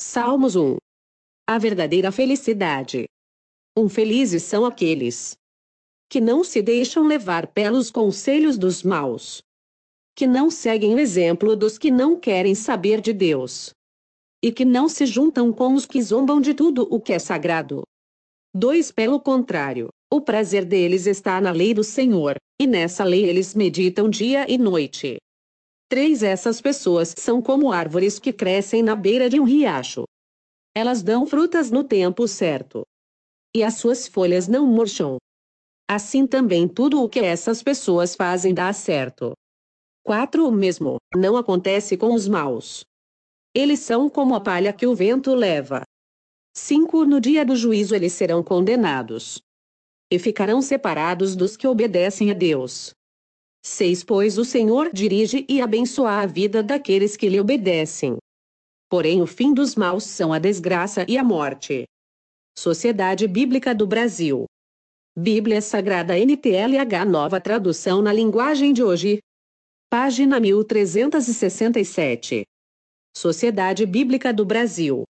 Salmos 1. A verdadeira felicidade. Um felizes são aqueles que não se deixam levar pelos conselhos dos maus, que não seguem o exemplo dos que não querem saber de Deus, e que não se juntam com os que zombam de tudo o que é sagrado. 2. Pelo contrário, o prazer deles está na lei do Senhor, e nessa lei eles meditam dia e noite. 3. Essas pessoas são como árvores que crescem na beira de um riacho. Elas dão frutas no tempo certo. E as suas folhas não murcham. Assim também tudo o que essas pessoas fazem dá certo. 4. O mesmo não acontece com os maus. Eles são como a palha que o vento leva. 5. No dia do juízo eles serão condenados. E ficarão separados dos que obedecem a Deus. 6. Pois o Senhor dirige e abençoa a vida daqueles que lhe obedecem. Porém, o fim dos maus são a desgraça e a morte. Sociedade Bíblica do Brasil. Bíblia Sagrada NTLH Nova Tradução na Linguagem de Hoje. Página 1367. Sociedade Bíblica do Brasil.